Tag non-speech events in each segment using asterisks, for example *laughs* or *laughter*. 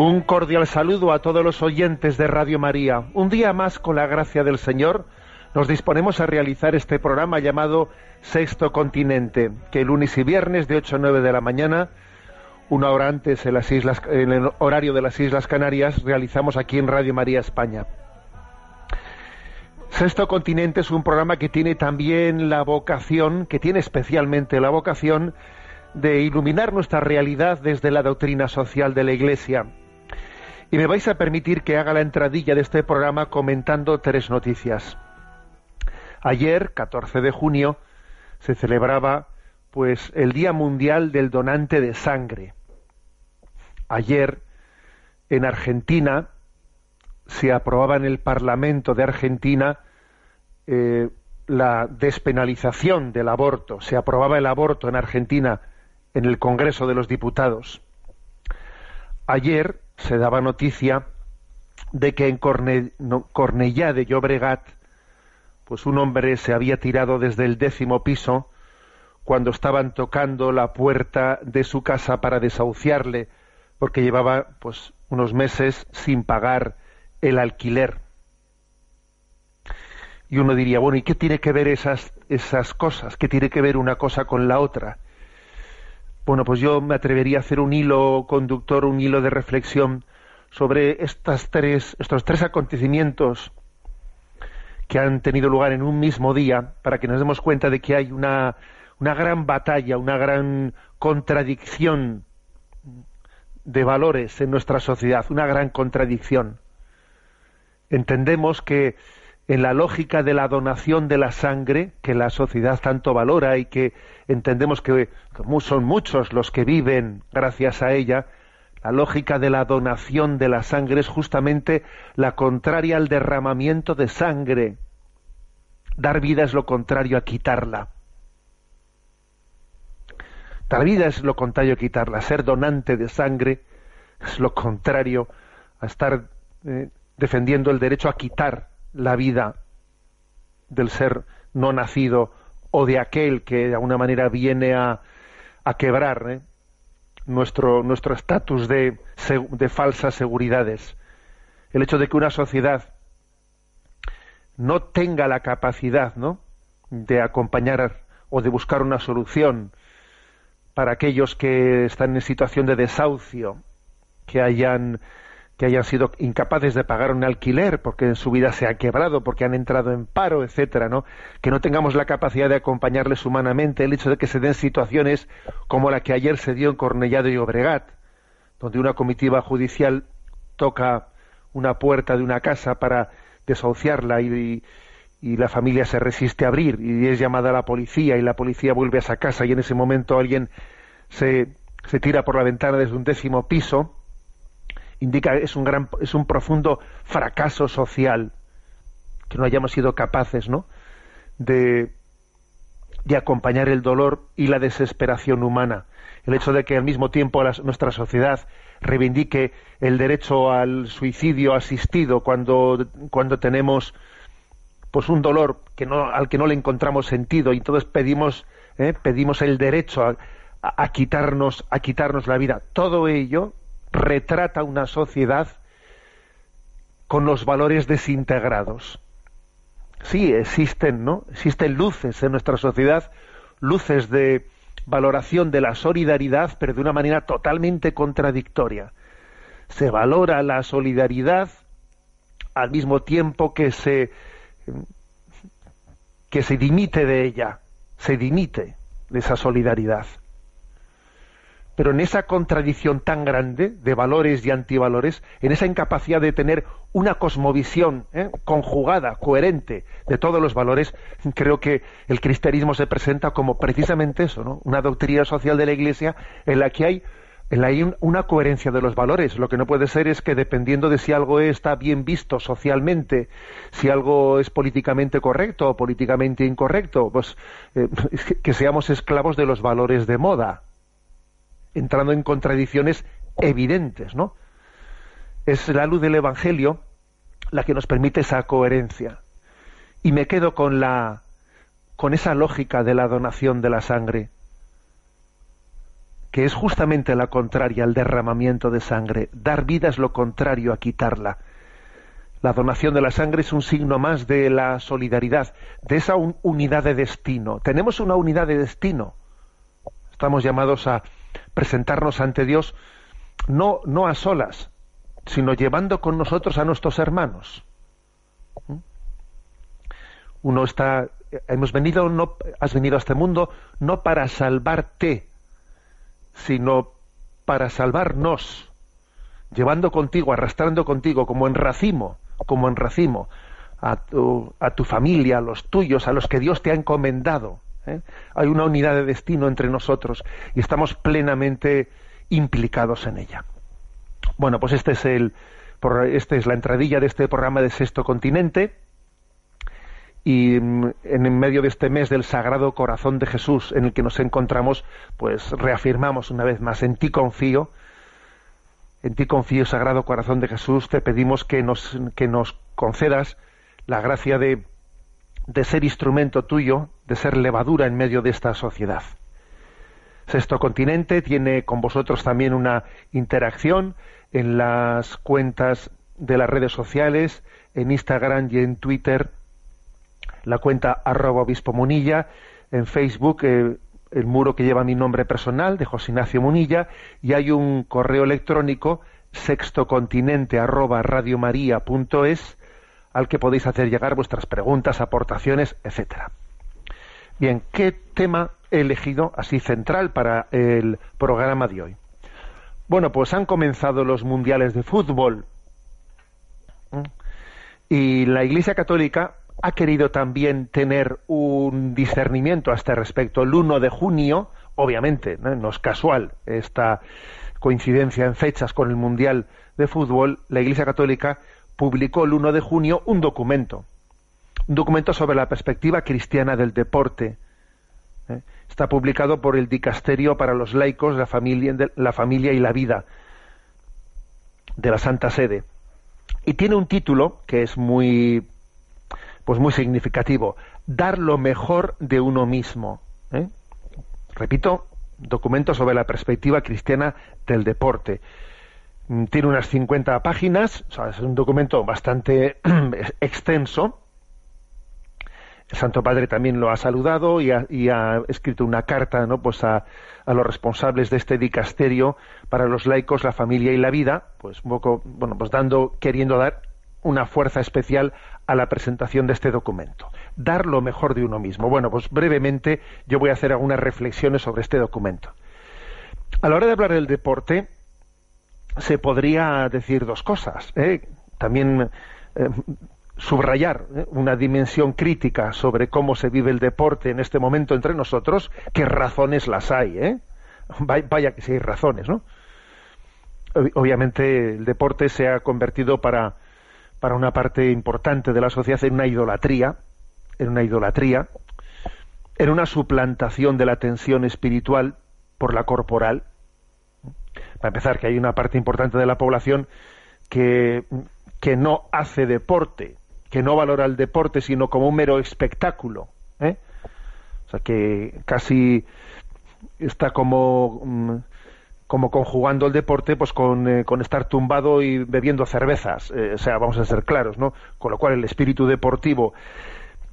Un cordial saludo a todos los oyentes de Radio María. Un día más, con la gracia del Señor, nos disponemos a realizar este programa llamado Sexto Continente, que lunes y viernes de 8 a 9 de la mañana, una hora antes en, las islas, el horario de las Islas Canarias, realizamos aquí en Radio María España. Sexto Continente es un programa que tiene también la vocación, que tiene especialmente la vocación de iluminar nuestra realidad desde la doctrina social de la Iglesia y me vais a permitir que haga la entradilla de este programa comentando tres noticias. Ayer, 14 de junio, se celebraba pues el Día Mundial del Donante de Sangre. Ayer en Argentina se aprobaba en el Parlamento de Argentina eh, la despenalización del aborto. Se aprobaba el aborto en Argentina en el Congreso de los Diputados. Ayer se daba noticia de que en Cornellá de Llobregat, pues un hombre se había tirado desde el décimo piso cuando estaban tocando la puerta de su casa para desahuciarle, porque llevaba pues unos meses sin pagar el alquiler. Y uno diría, bueno, ¿y qué tiene que ver esas, esas cosas? ¿Qué tiene que ver una cosa con la otra? Bueno, pues yo me atrevería a hacer un hilo conductor, un hilo de reflexión sobre estas tres, estos tres acontecimientos que han tenido lugar en un mismo día, para que nos demos cuenta de que hay una, una gran batalla, una gran contradicción de valores en nuestra sociedad, una gran contradicción. Entendemos que en la lógica de la donación de la sangre, que la sociedad tanto valora y que entendemos que son muchos los que viven gracias a ella, la lógica de la donación de la sangre es justamente la contraria al derramamiento de sangre. Dar vida es lo contrario a quitarla. Dar vida es lo contrario a quitarla. Ser donante de sangre es lo contrario a estar eh, defendiendo el derecho a quitar la vida del ser no nacido o de aquel que de alguna manera viene a, a quebrar ¿eh? nuestro nuestro estatus de, de falsas seguridades. El hecho de que una sociedad no tenga la capacidad ¿no? de acompañar o de buscar una solución para aquellos que están en situación de desahucio, que hayan que hayan sido incapaces de pagar un alquiler porque en su vida se ha quebrado, porque han entrado en paro, etcétera, ¿no? Que no tengamos la capacidad de acompañarles humanamente, el hecho de que se den situaciones como la que ayer se dio en Cornellado y Obregat, donde una comitiva judicial toca una puerta de una casa para desahuciarla y, y la familia se resiste a abrir y es llamada la policía y la policía vuelve a esa casa y en ese momento alguien se, se tira por la ventana desde un décimo piso indica es un gran es un profundo fracaso social que no hayamos sido capaces ¿no? de, de acompañar el dolor y la desesperación humana el hecho de que al mismo tiempo nuestra sociedad reivindique el derecho al suicidio asistido cuando cuando tenemos pues un dolor que no al que no le encontramos sentido y entonces pedimos ¿eh? pedimos el derecho a, a, quitarnos a quitarnos la vida todo ello retrata una sociedad con los valores desintegrados. Sí, existen, ¿no? Existen luces en nuestra sociedad, luces de valoración de la solidaridad, pero de una manera totalmente contradictoria. Se valora la solidaridad al mismo tiempo que se que se dimite de ella, se dimite de esa solidaridad. Pero en esa contradicción tan grande de valores y antivalores, en esa incapacidad de tener una cosmovisión ¿eh? conjugada, coherente de todos los valores, creo que el cristianismo se presenta como precisamente eso, ¿no? una doctrina social de la Iglesia en la que hay hay una coherencia de los valores. Lo que no puede ser es que dependiendo de si algo está bien visto socialmente, si algo es políticamente correcto o políticamente incorrecto, pues eh, *laughs* que seamos esclavos de los valores de moda, entrando en contradicciones evidentes, ¿no? Es la luz del Evangelio la que nos permite esa coherencia. Y me quedo con la con esa lógica de la donación de la sangre que es justamente la contraria al derramamiento de sangre. Dar vida es lo contrario a quitarla. La donación de la sangre es un signo más de la solidaridad, de esa unidad de destino. Tenemos una unidad de destino. Estamos llamados a presentarnos ante Dios no, no a solas, sino llevando con nosotros a nuestros hermanos. ¿Mm? Uno está, hemos venido, no, has venido a este mundo no para salvarte, sino para salvarnos, llevando contigo, arrastrando contigo, como en racimo, como en racimo, a tu, a tu familia, a los tuyos, a los que Dios te ha encomendado. ¿Eh? Hay una unidad de destino entre nosotros y estamos plenamente implicados en ella. Bueno, pues este es el, esta es la entradilla de este programa de Sexto Continente y mm, en medio de este mes del Sagrado Corazón de Jesús en el que nos encontramos, pues reafirmamos una vez más, en ti confío, en ti confío, Sagrado Corazón de Jesús, te pedimos que nos, que nos concedas la gracia de, de ser instrumento tuyo, de ser levadura en medio de esta sociedad. Sexto Continente tiene con vosotros también una interacción en las cuentas de las redes sociales, en Instagram y en Twitter, la cuenta arroba obispo Munilla, en Facebook eh, el muro que lleva mi nombre personal de José Ignacio Munilla y hay un correo electrónico sextocontinente arroba radiomaria.es al que podéis hacer llegar vuestras preguntas, aportaciones, etcétera. Bien, ¿qué tema he elegido así central para el programa de hoy? Bueno, pues han comenzado los mundiales de fútbol y la Iglesia Católica ha querido también tener un discernimiento a este respecto. El 1 de junio, obviamente, ¿no? es casual esta coincidencia en fechas con el Mundial de Fútbol, la Iglesia Católica publicó el 1 de junio un documento, un documento sobre la perspectiva cristiana del deporte. ¿eh? Está publicado por el Dicasterio para los laicos, la familia, la familia y la vida de la Santa Sede. Y tiene un título que es muy pues muy significativo, dar lo mejor de uno mismo. ¿eh? Repito, documento sobre la perspectiva cristiana del deporte. Tiene unas 50 páginas, es un documento bastante *clears throat* extenso. El Santo Padre también lo ha saludado y ha, escrito una carta ¿no? pues a, los responsables de este dicasterio para los laicos, la familia y la vida, pues un poco, bueno, pues dando, queriendo dar una fuerza especial a la presentación de este documento. Dar lo mejor de uno mismo. Bueno, pues brevemente yo voy a hacer algunas reflexiones sobre este documento. A la hora de hablar del deporte, se podría decir dos cosas. ¿eh? También eh, subrayar ¿eh? una dimensión crítica sobre cómo se vive el deporte en este momento entre nosotros, qué razones las hay. ¿eh? Vaya que si hay razones, ¿no? Obviamente el deporte se ha convertido para para una parte importante de la sociedad en una idolatría, en una idolatría, en una suplantación de la tensión espiritual por la corporal. Para empezar, que hay una parte importante de la población que, que no hace deporte, que no valora el deporte, sino como un mero espectáculo. ¿eh? O sea, que casi está como mm, como conjugando el deporte pues eh, con, estar tumbado y bebiendo cervezas, eh, o sea, vamos a ser claros, ¿no? Con lo cual el espíritu deportivo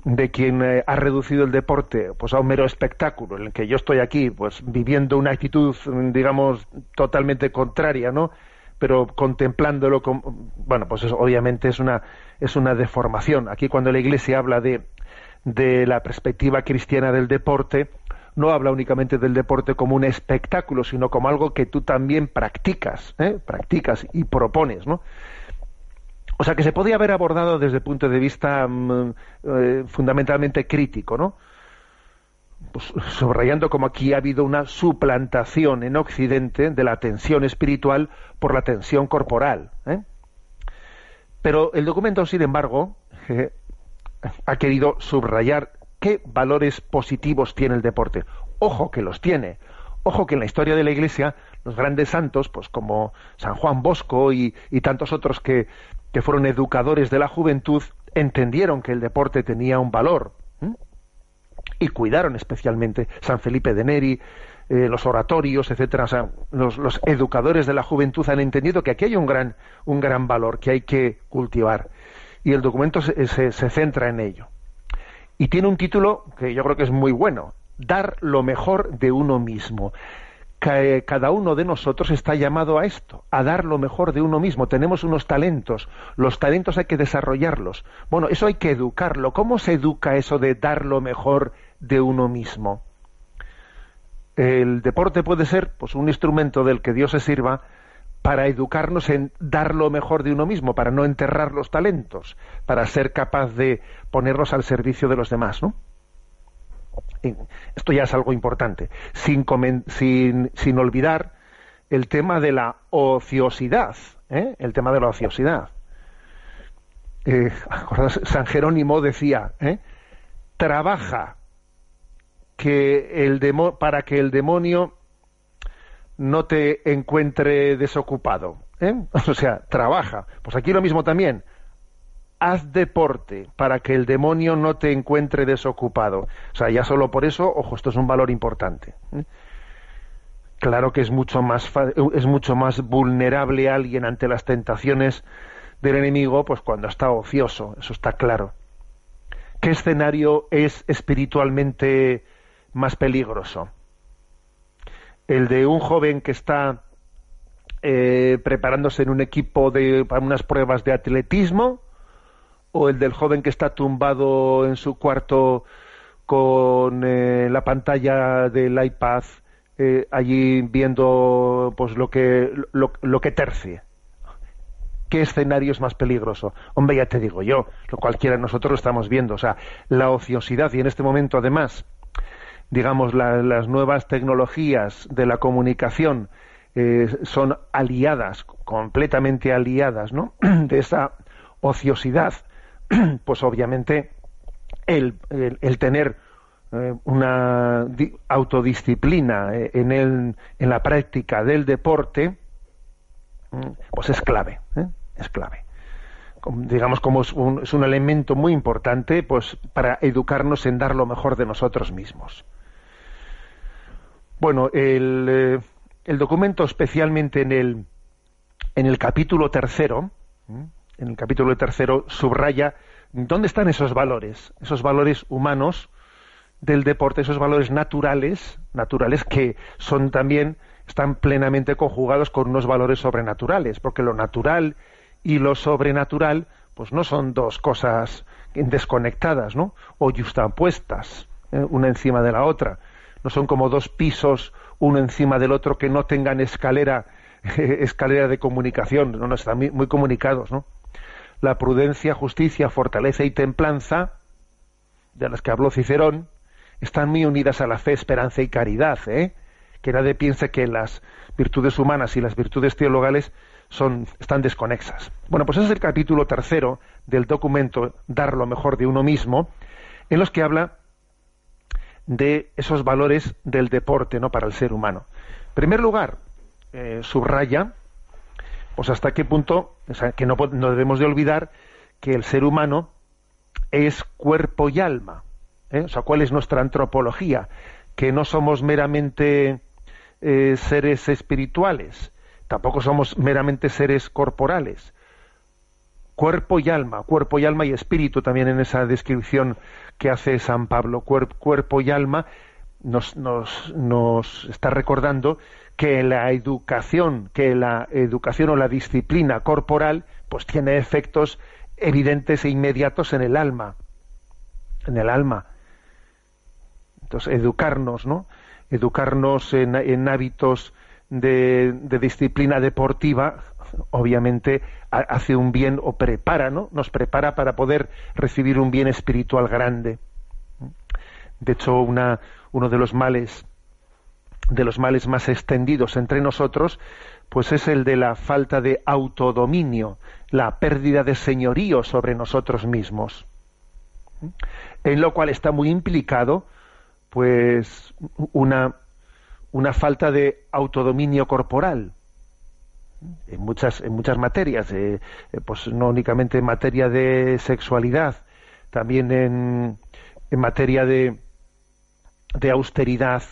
de quien eh, ha reducido el deporte pues a un mero espectáculo en el que yo estoy aquí pues viviendo una actitud digamos totalmente contraria, ¿no? pero contemplándolo con, bueno pues eso obviamente es una es una deformación aquí cuando la iglesia habla de de la perspectiva cristiana del deporte no habla únicamente del deporte como un espectáculo, sino como algo que tú también practicas, ¿eh? practicas y propones, ¿no? O sea que se podía haber abordado desde el punto de vista mm, eh, fundamentalmente crítico, ¿no? Pues, subrayando como aquí ha habido una suplantación en Occidente de la tensión espiritual por la tensión corporal. ¿eh? Pero el documento, sin embargo, ha querido subrayar qué valores positivos tiene el deporte. Ojo que los tiene. Ojo que en la historia de la Iglesia los grandes santos, pues como San Juan Bosco y, tantos otros que, que, fueron educadores de la juventud, entendieron que el deporte tenía un valor y cuidaron especialmente San Felipe de Neri, eh, los oratorios, etcétera. O sea, los, educadores de la juventud han entendido que aquí hay un gran, un gran valor que hay que cultivar y el documento se, se, centra en ello. Y tiene un título que yo creo que es muy bueno, Dar lo mejor de uno mismo. Cada uno de nosotros está llamado a esto, a dar lo mejor de uno mismo. Tenemos unos talentos, los talentos hay que desarrollarlos. Bueno, eso hay que educarlo. ¿Cómo se educa eso de dar lo mejor de uno mismo? El deporte puede ser pues, un instrumento del que Dios se sirva para educarnos en dar lo mejor de uno mismo, para no enterrar los talentos, para ser capaz de ponerlos al servicio de los demás, ¿no? Esto ya es algo importante. Sin, sin, olvidar el tema de la ociosidad, ¿eh? el tema de la ociosidad. Eh, San Jerónimo decía, ¿eh? trabaja que el para que el demonio no te encuentre desocupado. ¿eh? *laughs* O sea, trabaja. Pues aquí lo mismo también. Haz deporte para que el demonio no te encuentre desocupado. O sea, ya solo por eso, ojo, esto es un valor importante. ¿eh? Claro que es mucho más es mucho más vulnerable alguien ante las tentaciones del enemigo, pues cuando está ocioso, eso está claro. ¿Qué escenario es espiritualmente más peligroso? el de un joven que está eh, preparándose en un equipo de, para unas pruebas de atletismo o el del joven que está tumbado en su cuarto con eh, la pantalla del iPad eh, allí viendo pues lo que lo, lo, que tercie. Qué escenario es más peligroso hombre ya te digo yo lo cualquiera de nosotros lo estamos viendo. O sea la ociosidad y en este momento además digamos, las nuevas tecnologías de la comunicación eh, son aliadas, completamente aliadas, ¿no? *clears throat* de esa ociosidad, *clears throat* pues obviamente el, el, tener eh, una autodisciplina eh, en, el, en la práctica del deporte, mm, pues es clave, es clave. Digamos como es un, es un, elemento muy importante pues para educarnos en dar lo mejor de nosotros mismos bueno, eh, el, documento, especialmente en el, en el capítulo tercero, en el capítulo tercero, subraya dónde están esos valores, esos valores humanos del deporte, esos valores naturales, naturales que son también están plenamente conjugados con unos valores sobrenaturales, porque lo natural y lo sobrenatural, pues no son dos cosas desconectadas, ¿no? O justapuestas, ¿eh? una encima de la otra no son como dos pisos uno encima del otro que no tengan escalera *laughs* escalera de comunicación, no, no están muy, comunicados, ¿no? La prudencia, justicia, fortaleza y templanza, de las que habló Cicerón, están muy unidas a la fe, esperanza y caridad, ¿eh? Que nadie piense que las virtudes humanas y las virtudes teologales son, están desconexas. Bueno, pues ese es el capítulo tercero del documento Dar lo mejor de uno mismo, en los que habla de esos valores del deporte ¿no? para el ser humano. En primer lugar, eh, subraya pues hasta qué punto, que no, debemos de olvidar que el ser humano es cuerpo y alma. ¿eh? O sea, cuál es nuestra antropología, que no somos meramente eh, seres espirituales, tampoco somos meramente seres corporales. Cuerpo y alma, cuerpo y alma y espíritu también en esa descripción que hace San Pablo, cuerpo y alma, nos, está recordando que la educación, que la educación o la disciplina corporal, pues tiene efectos evidentes e inmediatos en el alma, en el alma. Entonces, educarnos, ¿no? Educarnos en, hábitos de, disciplina deportiva, obviamente hace un bien o prepara, ¿no? Nos prepara para poder recibir un bien espiritual grande. De hecho, una, uno de los males de los males más extendidos entre nosotros, pues es el de la falta de autodominio, la pérdida de señorío sobre nosotros mismos. En lo cual está muy implicado, pues, una, una falta de autodominio corporal. En muchas, en muchas materias, eh, eh, pues no únicamente en materia de sexualidad, también en, en materia de, de austeridad,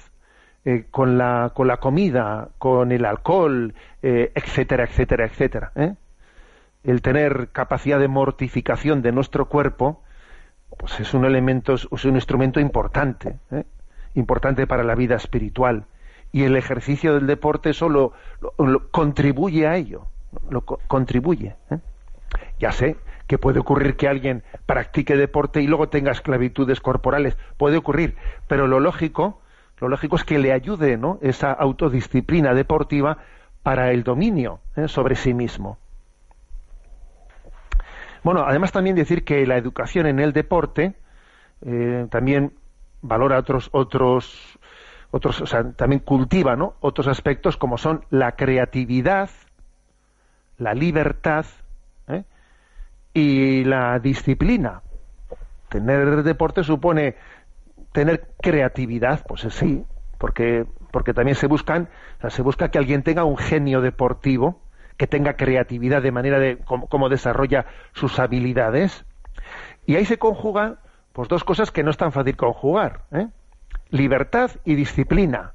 eh, con, la, con la comida, con el alcohol, etcétera, etcétera, etcétera. El tener capacidad de mortificación de nuestro cuerpo, pues es un elemento, es un instrumento importante, importante para la vida espiritual. Y el ejercicio del deporte solo contribuye a ello, lo contribuye. Ya sé que puede ocurrir que alguien practique deporte y luego tenga esclavitudes corporales, puede ocurrir, pero lo lógico lo lógico es que le ayude ¿no? esa autodisciplina deportiva para el dominio ¿eh? sobre sí mismo. Bueno, además también decir que la educación en el deporte eh, también valora otros otros otros, o sea, también cultiva, ¿no? Otros aspectos como son la creatividad, la libertad ¿eh? y la disciplina. Tener deporte supone tener creatividad, pues sí, porque, porque también se buscan, se busca que alguien tenga un genio deportivo, que tenga creatividad de manera de cómo, desarrolla sus habilidades. Y ahí se conjugan pues dos cosas que no es tan fácil conjugar. ¿eh? Libertad y disciplina.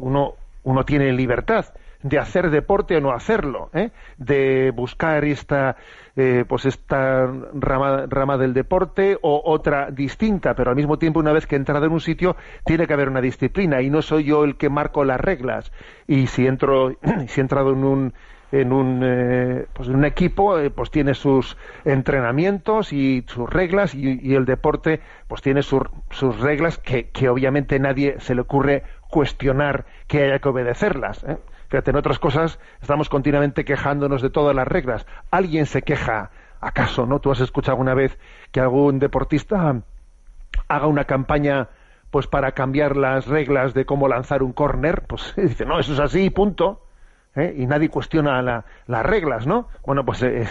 uno, uno tiene libertad de hacer deporte o no hacerlo, ¿eh? de buscar esta, eh, pues esta rama, rama, del deporte o otra distinta, pero al mismo tiempo una vez que he entrado en un sitio tiene que haber una disciplina y no soy yo el que marco las reglas y si entro, *clears throat* si he entrado en un en un, eh, pues un equipo pues tiene sus entrenamientos y sus reglas y, el deporte pues tiene sus reglas que, que obviamente nadie se le ocurre cuestionar que haya que obedecerlas. ¿eh? Fíjate, en otras cosas estamos continuamente quejándonos de todas las reglas. ¿Alguien se queja? ¿Acaso, no? ¿Tú has escuchado alguna vez que algún deportista haga una campaña pues para cambiar las reglas de cómo lanzar un córner? Pues *laughs* dice, no, eso es así, punto. ¿Eh? y nadie cuestiona las reglas, ¿no? Bueno, pues eh,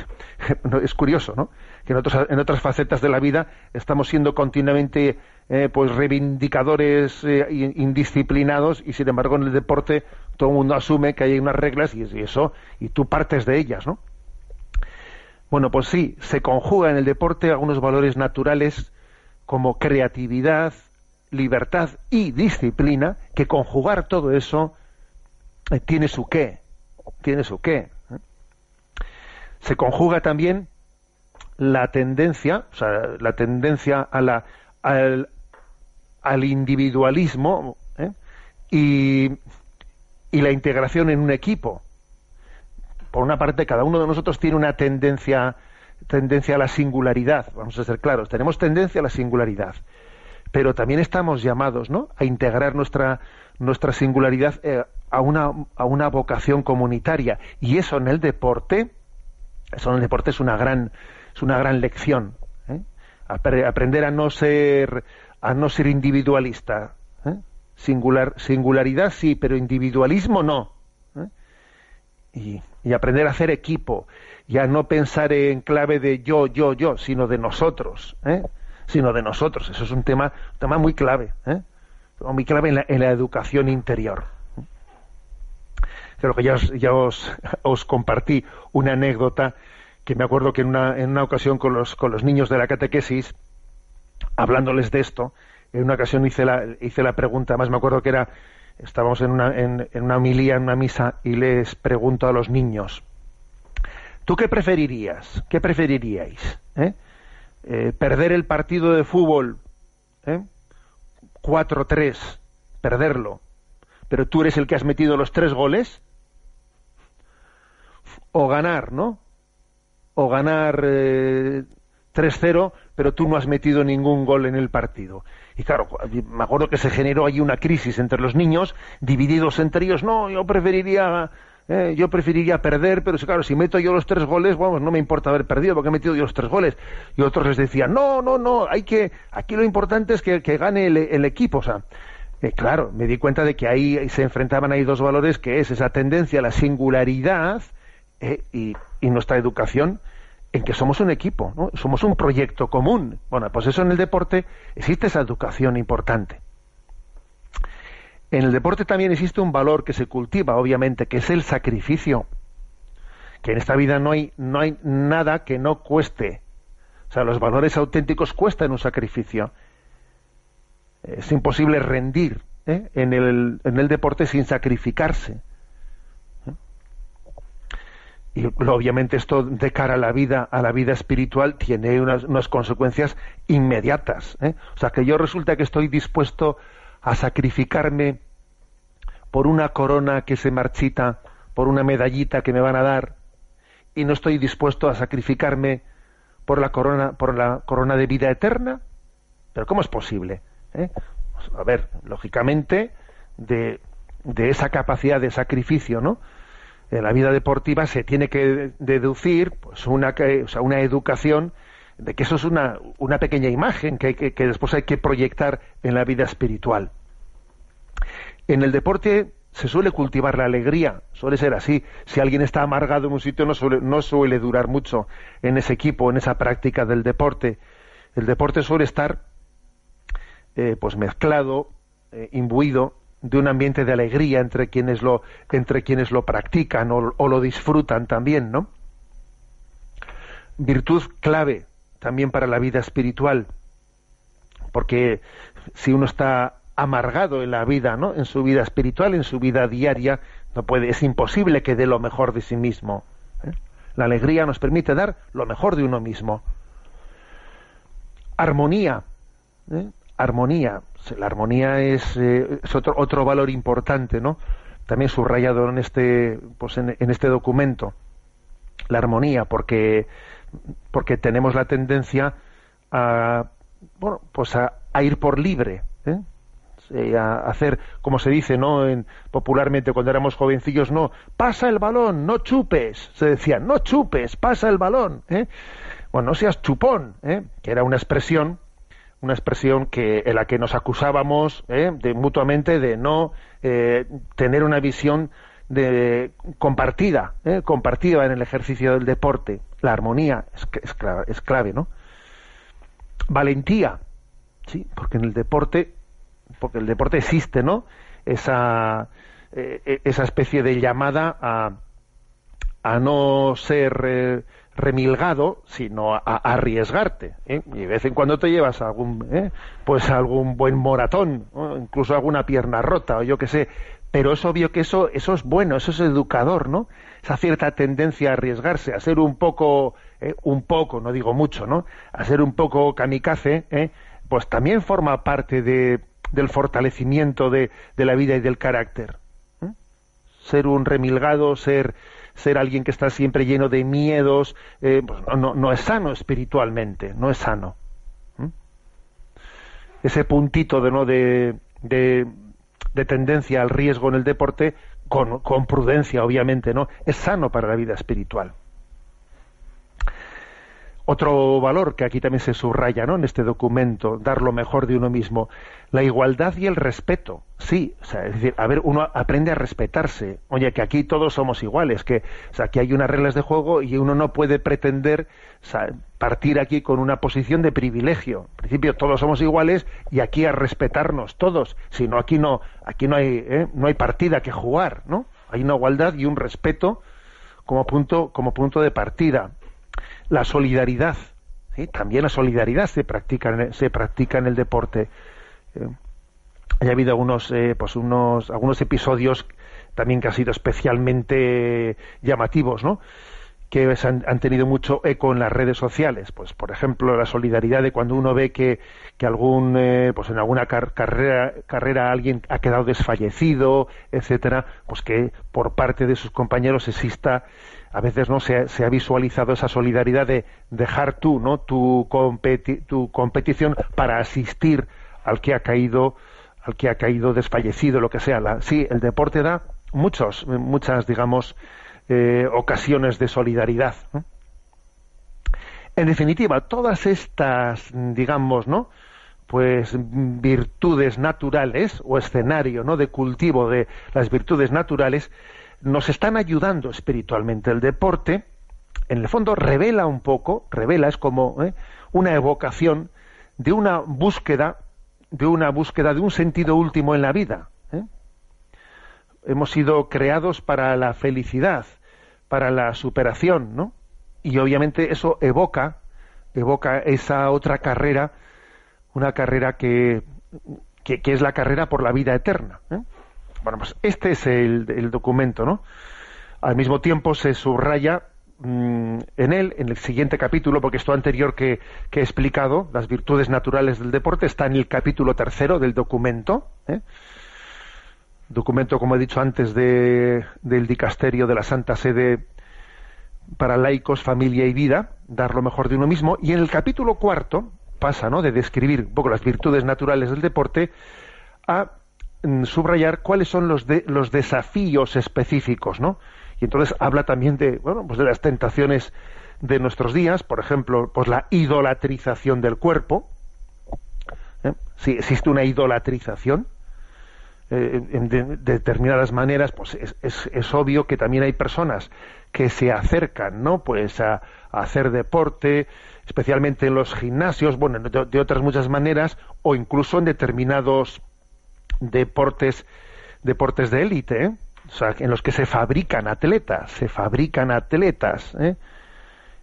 es *laughs* curioso, ¿no? Que en, en, otras facetas de la vida estamos siendo continuamente eh, pues reivindicadores indisciplinados y sin embargo en el deporte todo el mundo asume que hay unas reglas y, eso y tú partes de ellas, ¿no? Bueno, pues sí, se conjuga en el deporte algunos valores naturales como creatividad, libertad y disciplina, que conjugar todo eso tiene su qué, tiene su qué. ¿eh? Se conjuga también la tendencia, o sea, la tendencia a la, al, individualismo ¿eh? y, y la integración en un equipo. Por una parte, cada uno de nosotros tiene una tendencia, tendencia a la singularidad, vamos a ser claros, tenemos tendencia a la singularidad, pero también estamos llamados ¿no? a integrar nuestra, nuestra singularidad eh, a una, a una vocación comunitaria. Y eso en el deporte, eso en el deporte es una gran, es una gran lección. ¿eh? Aprender a no ser, a no ser individualista. ¿eh? Singular, singularidad sí, pero individualismo no. Y, y, aprender a hacer equipo y a no pensar en clave de yo, yo, yo, sino de nosotros. Sino de nosotros. Eso es un tema, un tema muy clave. Muy clave en la, en la educación interior creo que ya, os, ya *laughs* os, compartí una anécdota que me acuerdo que en una, en una ocasión con los, con los niños de la catequesis, hablándoles de esto, en una ocasión hice la, hice la pregunta, más me acuerdo que era, estábamos en una, en, una homilía, en una misa, y les pregunto a los niños, ¿tú qué preferirías? ¿Qué preferiríais? ¿Eh? Eh, ¿Perder el partido de fútbol? ¿eh? 4-3, perderlo, pero tú eres el que has metido los tres goles, o ganar, ¿no? O ganar eh, 3-0, pero tú no has metido ningún gol en el partido. Y claro, me acuerdo que se generó ahí una crisis entre los niños, divididos entre ellos. No, yo preferiría, eh, yo preferiría perder, pero claro, si meto yo los tres goles, vamos, no me importa haber perdido porque he metido yo los tres goles. Y otros les decían, no, no, no, hay que, aquí lo importante es que, gane el, equipo. O sea, eh, claro, me di cuenta de que ahí se enfrentaban ahí dos valores, que es esa tendencia la singularidad eh, y, y nuestra educación en que somos un equipo, ¿no? somos un proyecto común. Bueno, pues eso en el deporte existe esa educación importante. En el deporte también existe un valor que se cultiva, obviamente, que es el sacrificio. Que en esta vida no hay, no hay nada que no cueste. O sea, los valores auténticos cuestan un sacrificio. Es imposible rendir ¿eh? en, el, en el deporte sin sacrificarse. Y obviamente esto de cara a la vida, a la vida espiritual, tiene unas, consecuencias inmediatas. ¿eh? O sea que yo resulta que estoy dispuesto a sacrificarme por una corona que se marchita, por una medallita que me van a dar, y no estoy dispuesto a sacrificarme por la corona, por la corona de vida eterna. Pero ¿cómo es posible? ¿Eh? A ver, lógicamente, de, de esa capacidad de sacrificio, ¿no? de la vida deportiva se tiene que deducir pues una, o sea, una educación de que eso es una, una pequeña imagen que, que, que, después hay que proyectar en la vida espiritual. En el deporte se suele cultivar la alegría, suele ser así. Si alguien está amargado en un sitio no suele, no suele durar mucho en ese equipo, en esa práctica del deporte. El deporte suele estar eh, pues mezclado, eh, imbuido de un ambiente de alegría entre quienes lo, entre quienes lo practican o, lo disfrutan también, ¿no? Virtud clave también para la vida espiritual, porque si uno está amargado en la vida, ¿no? En su vida espiritual, en su vida diaria, no puede, es imposible que dé lo mejor de sí mismo. ¿eh? La alegría nos permite dar lo mejor de uno mismo. Armonía, ¿eh? armonía la armonía es, eh, otro, otro valor importante, ¿no? También subrayado en este, pues en, este documento. La armonía, porque, porque tenemos la tendencia a, bueno, pues a, ir por libre, ¿eh? a hacer, como se dice, ¿no? En, popularmente cuando éramos jovencillos, no, pasa el balón, no chupes, se decía, no chupes, pasa el balón, ¿eh? Bueno, no seas chupón, ¿eh? que era una expresión una expresión que en la que nos acusábamos ¿eh? de mutuamente de no tener una visión de compartida compartida en el ejercicio del deporte la armonía es, es, clave, es clave no valentía sí porque en el deporte porque el deporte existe no esa esa especie de llamada a a no ser remilgado, sino a, arriesgarte. ¿eh? Y de vez en cuando te llevas algún, ¿eh? pues algún buen moratón, incluso alguna pierna rota, o yo qué sé. Pero es obvio que eso, eso es bueno, eso es educador, ¿no? Esa cierta tendencia a arriesgarse, a ser un poco, ¿eh? un poco, no digo mucho, ¿no? A ser un poco kamikaze, ¿eh? pues también forma parte de, del fortalecimiento de, de la vida y del carácter. Ser un remilgado, ser ser alguien que está siempre lleno de miedos, eh, pues no, no, es sano espiritualmente, no es sano. Ese puntito de, ¿no? de, de, tendencia al riesgo en el deporte, con, con prudencia, obviamente, ¿no? Es sano para la vida espiritual. Otro valor que aquí también se subraya ¿no? en este documento, dar lo mejor de uno mismo, la igualdad y el respeto. Sí, o sea, es decir, a ver, uno aprende a respetarse. Oye, que aquí todos somos iguales, que aquí hay unas reglas de juego y uno no puede pretender partir aquí con una posición de privilegio. En principio todos somos iguales y aquí a respetarnos todos. Si no, aquí no, aquí no hay, ¿eh? no hay partida que jugar, ¿no? Hay una igualdad y un respeto como punto, como punto de partida la solidaridad. También la solidaridad se practica, en, se practica en el deporte. Eh, ha habido algunos, eh, pues unos, algunos episodios también que han sido especialmente llamativos, ¿no? que han, tenido mucho eco en las redes sociales. Pues, por ejemplo, la solidaridad de cuando uno ve que, que algún, eh, pues en alguna carrera, carrera alguien ha quedado desfallecido, etcétera, pues que por parte de sus compañeros exista, a veces no se, ha visualizado esa solidaridad de dejar tú, ¿no? Tu, tu competición para asistir al que ha caído, al que ha caído desfallecido, lo que sea. Sí, el deporte da muchos, muchas, digamos, eh, ocasiones de solidaridad. En definitiva, todas estas, digamos, ¿no? Pues virtudes naturales o escenario, ¿no? De cultivo de las virtudes naturales nos están ayudando espiritualmente. El deporte, en el fondo, revela un poco, revela, es como ¿eh? una evocación de una búsqueda, de una búsqueda de un sentido último en la vida hemos sido creados para la felicidad, para la superación, ¿no? Y obviamente eso evoca, evoca esa otra carrera, una carrera que, que, es la carrera por la vida eterna. ¿eh? Bueno, pues este es el, documento, ¿no? Al mismo tiempo se subraya mm, en él, en el siguiente capítulo, porque esto anterior que, he explicado, las virtudes naturales del deporte, está en el capítulo tercero del documento. ¿eh? documento, como he dicho antes, de, del dicasterio de la Santa Sede para laicos, familia y vida, dar lo mejor de uno mismo, y en el capítulo cuarto pasa, ¿no?, de describir un poco las virtudes naturales del deporte a subrayar cuáles son los, de, los desafíos específicos, ¿no? Y entonces habla también de, bueno, pues de las tentaciones de nuestros días, por ejemplo, pues la idolatrización del cuerpo. ¿eh? Si existe una idolatrización, eh, en determinadas maneras, pues es, obvio que también hay personas que se acercan, ¿no? Pues a, hacer deporte, especialmente en los gimnasios, bueno, de, otras muchas maneras, o incluso en determinados deportes, deportes de élite, ¿eh? o sea, en los que se fabrican atletas, se fabrican atletas, ¿eh?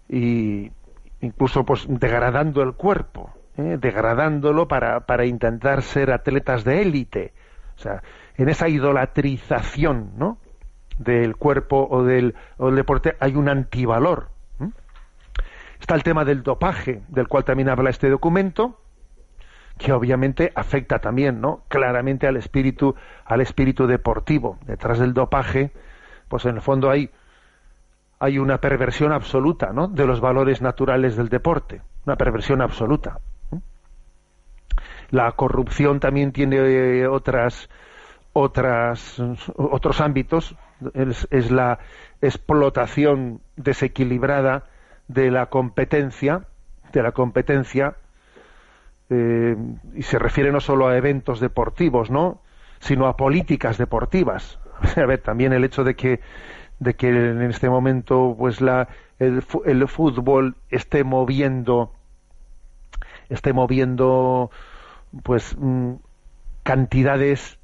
y incluso pues degradando el cuerpo, ¿eh? degradándolo para, para intentar ser atletas de élite o sea, en esa idolatrización ¿no? del cuerpo o del, deporte hay un antivalor. Está el tema del dopaje, del cual también habla este documento, que obviamente afecta también, ¿no? Claramente al espíritu, al espíritu deportivo. Detrás del dopaje, pues en el fondo hay, hay una perversión absoluta, ¿no? De los valores naturales del deporte, una perversión absoluta. La corrupción también tiene eh, otras, otras, otros ámbitos. Es, la explotación desequilibrada de la competencia, de la competencia, eh, y se refiere no solo a eventos deportivos, ¿no? sino a políticas deportivas. *laughs* A ver, también el hecho de que de que en este momento pues la el, el fútbol esté moviendo esté moviendo pues mm, cantidades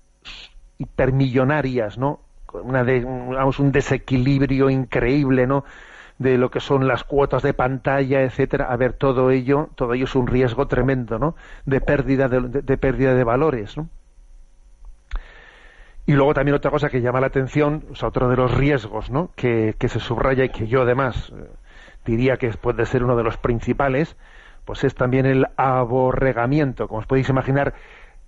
hipermillonarias, ¿no? Una de, vamos, un desequilibrio increíble, ¿no? De lo que son las cuotas de pantalla, etcétera, a ver todo ello, todo ello es un riesgo tremendo, ¿no? De pérdida de, pérdida de valores, ¿no? Y luego también otra cosa que llama la atención, o sea, otro de los riesgos, ¿no? Que, que se subraya y que yo además eh, diría que puede ser uno de los principales, pues es también el aborregamiento. Como os podéis imaginar,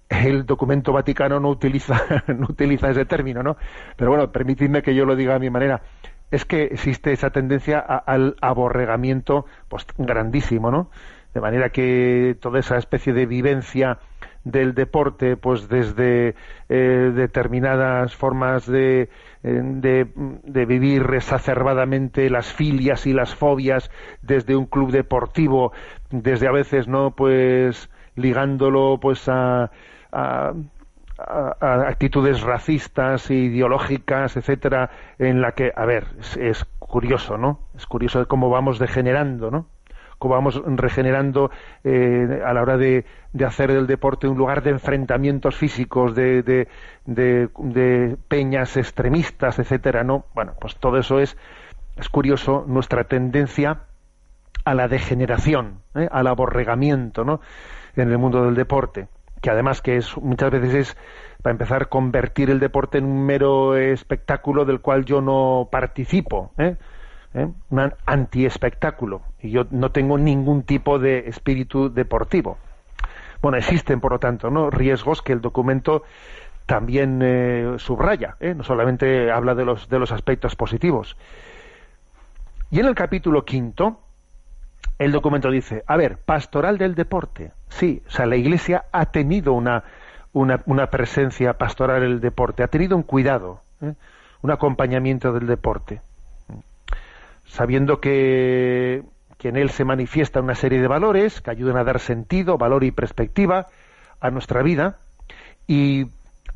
el documento vaticano no utiliza, *laughs* no utiliza ese término, ¿no? Pero bueno, permitidme que yo lo diga a mi manera. Es que existe esa tendencia al aborregamiento pues, grandísimo, ¿no? De manera que toda esa especie de vivencia del deporte, pues desde eh, determinadas formas de, eh, de, de, vivir exacerbadamente las filias y las fobias, desde un club deportivo, desde a veces, ¿no? Pues ligándolo pues a a, actitudes racistas, ideológicas, etcétera, en la que, a ver, es, curioso, ¿no? Es curioso cómo vamos degenerando, ¿no? Cómo vamos regenerando eh, a la hora de, hacer del deporte un lugar de enfrentamientos físicos, de, de, de, peñas extremistas, etcétera, ¿no? Bueno, pues todo eso es, es curioso, nuestra tendencia a la degeneración, ¿eh? al aborregamiento, ¿no? En el mundo del deporte que además que es muchas veces es para empezar convertir el deporte en un mero espectáculo del cual yo no participo ¿eh? ¿eh? un anti-espectáculo. Y yo no tengo ningún tipo de espíritu deportivo. Bueno, existen, por lo tanto, ¿no? riesgos que el documento también eh, subraya, ¿eh? no solamente habla de los, de los aspectos positivos. Y en el capítulo quinto, el documento dice, a ver, pastoral del deporte. Sí, o sea, la Iglesia ha tenido una, una, presencia pastoral en el deporte, ha tenido un cuidado, ¿eh? un acompañamiento del deporte, sabiendo que, que en él se manifiesta una serie de valores que ayudan a dar sentido, valor y perspectiva a nuestra vida y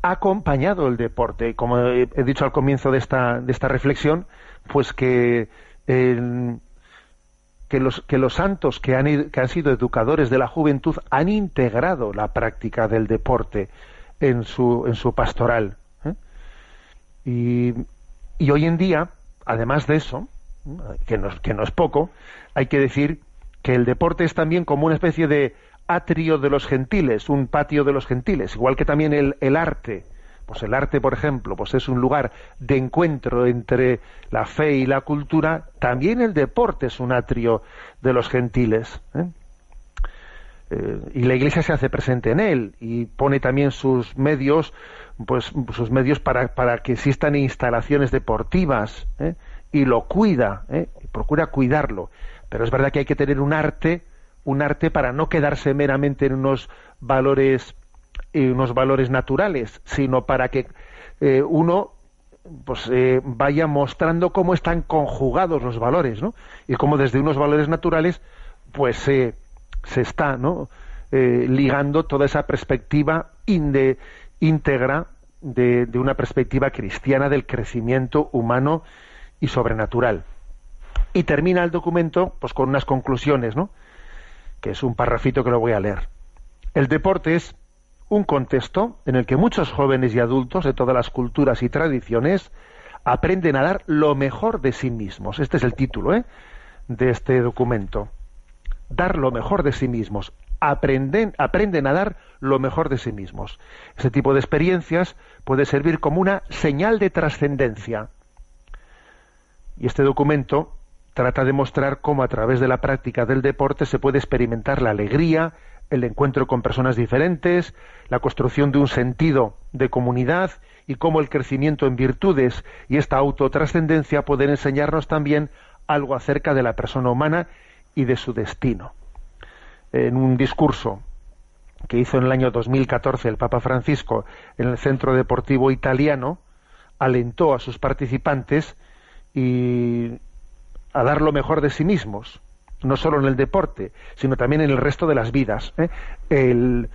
ha acompañado el deporte, como he dicho al comienzo de esta, de esta reflexión, pues que que los, que los santos que han, que han sido educadores de la juventud han integrado la práctica del deporte en su, en su pastoral. ¿eh? Y, y, hoy en día, además de eso, que no, que no es poco, hay que decir que el deporte es también como una especie de atrio de los gentiles, un patio de los gentiles, igual que también el, el arte pues el arte, por ejemplo, pues es un lugar de encuentro entre la fe y la cultura, también el deporte es un atrio de los gentiles. ¿eh? Eh, y la Iglesia se hace presente en él y pone también sus medios, pues sus medios para, para que existan instalaciones deportivas ¿eh? y lo cuida, y procura cuidarlo. Pero es verdad que hay que tener un arte, un arte para no quedarse meramente en unos valores unos valores naturales, sino para que eh, uno pues eh, vaya mostrando cómo están conjugados los valores, ¿no? Y cómo desde unos valores naturales, pues se está, ¿no? Eh, ligando toda esa perspectiva íntegra de, de, una perspectiva cristiana del crecimiento humano y sobrenatural. Y termina el documento pues con unas conclusiones, ¿no? Que es un parrafito que lo voy a leer. El deporte es un contexto en el que muchos jóvenes y adultos de todas las culturas y tradiciones aprenden a dar lo mejor de sí mismos. Este es el título ¿eh? de este documento. Dar lo mejor de sí mismos. Aprenden, aprenden a dar lo mejor de sí mismos. Este tipo de experiencias puede servir como una señal de trascendencia. Y este documento trata de mostrar cómo a través de la práctica del deporte se puede experimentar la alegría, el encuentro con personas diferentes, la construcción de un sentido de comunidad y cómo el crecimiento en virtudes y esta autotrascendencia pueden enseñarnos también algo acerca de la persona humana y de su destino. En un discurso que hizo en el año 2014 el Papa Francisco en el Centro Deportivo Italiano, alentó a sus participantes y a dar lo mejor de sí mismos, no solo en el deporte, sino también en el resto de las vidas. ¿eh? El,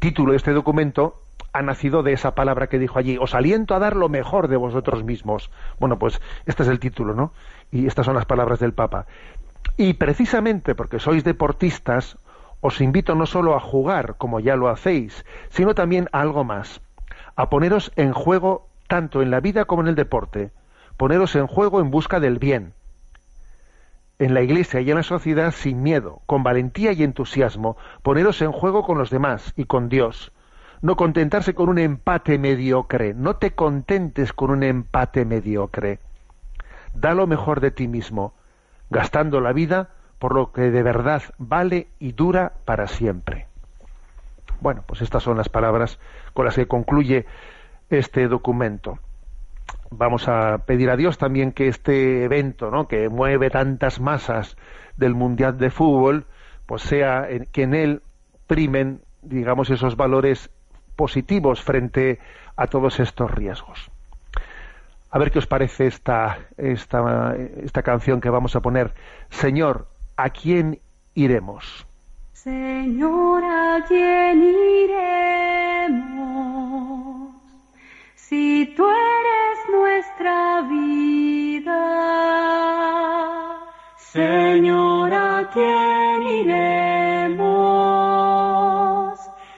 título de este documento ha nacido de esa palabra que dijo allí, os aliento a dar lo mejor de vosotros mismos. Bueno, pues este es el título, ¿no? Y estas son las palabras del Papa. Y precisamente porque sois deportistas, os invito no solo a jugar, como ya lo hacéis, sino también a algo más, a poneros en juego tanto en la vida como en el deporte, poneros en juego en busca del bien, en la Iglesia y en la sociedad sin miedo, con valentía y entusiasmo, poneros en juego con los demás y con Dios. No contentarse con un empate mediocre, no te contentes con un empate mediocre. Da lo mejor de ti mismo, gastando la vida por lo que de verdad vale y dura para siempre. Bueno, pues estas son las palabras con las que concluye este documento vamos a pedir a Dios también que este evento, ¿no? que mueve tantas masas del Mundial de Fútbol, pues sea que en él primen, digamos, esos valores positivos frente a todos estos riesgos. A ver qué os parece esta, esta, esta canción que vamos a poner. Señor, ¿a quién iremos? Señor, ¿a quién iremos? Si tú eres nuestra vida, Señor, ¿a quién iremos?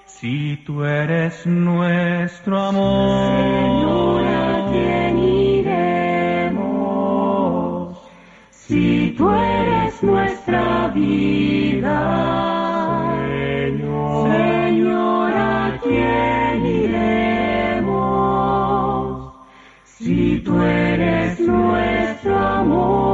Si tú eres nuestro amor, Señor, ¿a quién iremos? Si tú eres nuestra vida. Tú eres nuestro amor.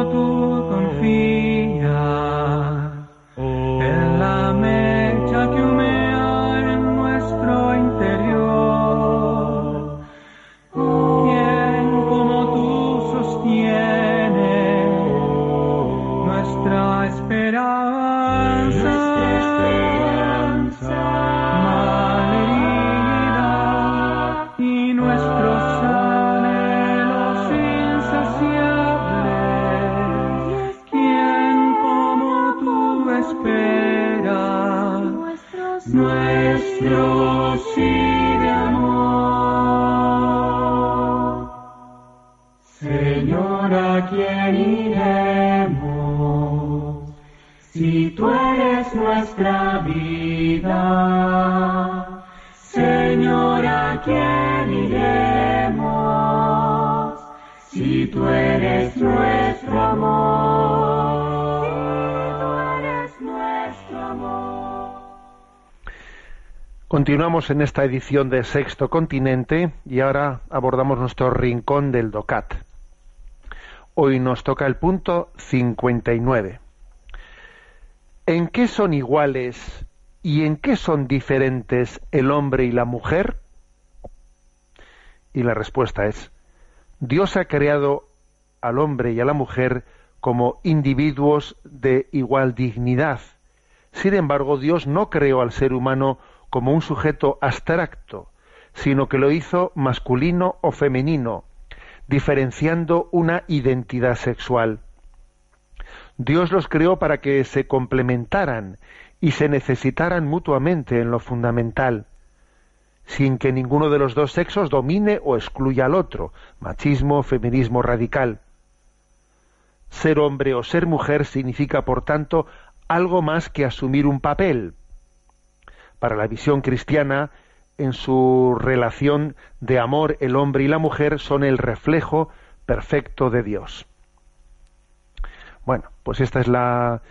¿Quién quién iremos? Si tú eres nuestra vida, Señor, ¿a quién iremos? Si tú eres nuestro amor, si tú eres nuestro amor. Continuamos en esta edición de Sexto Continente y ahora abordamos nuestro rincón del DOCAT. Hoy nos toca el punto 59. ¿En qué son iguales y en qué son diferentes el hombre y la mujer? Y la respuesta es, Dios ha creado al hombre y a la mujer como individuos de igual dignidad. Sin embargo, Dios no creó al ser humano como un sujeto abstracto, sino que lo hizo masculino o femenino, diferenciando una identidad sexual. Dios los creó para que se complementaran y se necesitaran mutuamente en lo fundamental, sin que ninguno de los dos sexos domine o excluya al otro, machismo, feminismo radical. Ser hombre o ser mujer significa, por tanto, algo más que asumir un papel. Para la visión cristiana, en su relación de amor, el hombre y la mujer son el reflejo perfecto de Dios. Bueno, pues esta es la,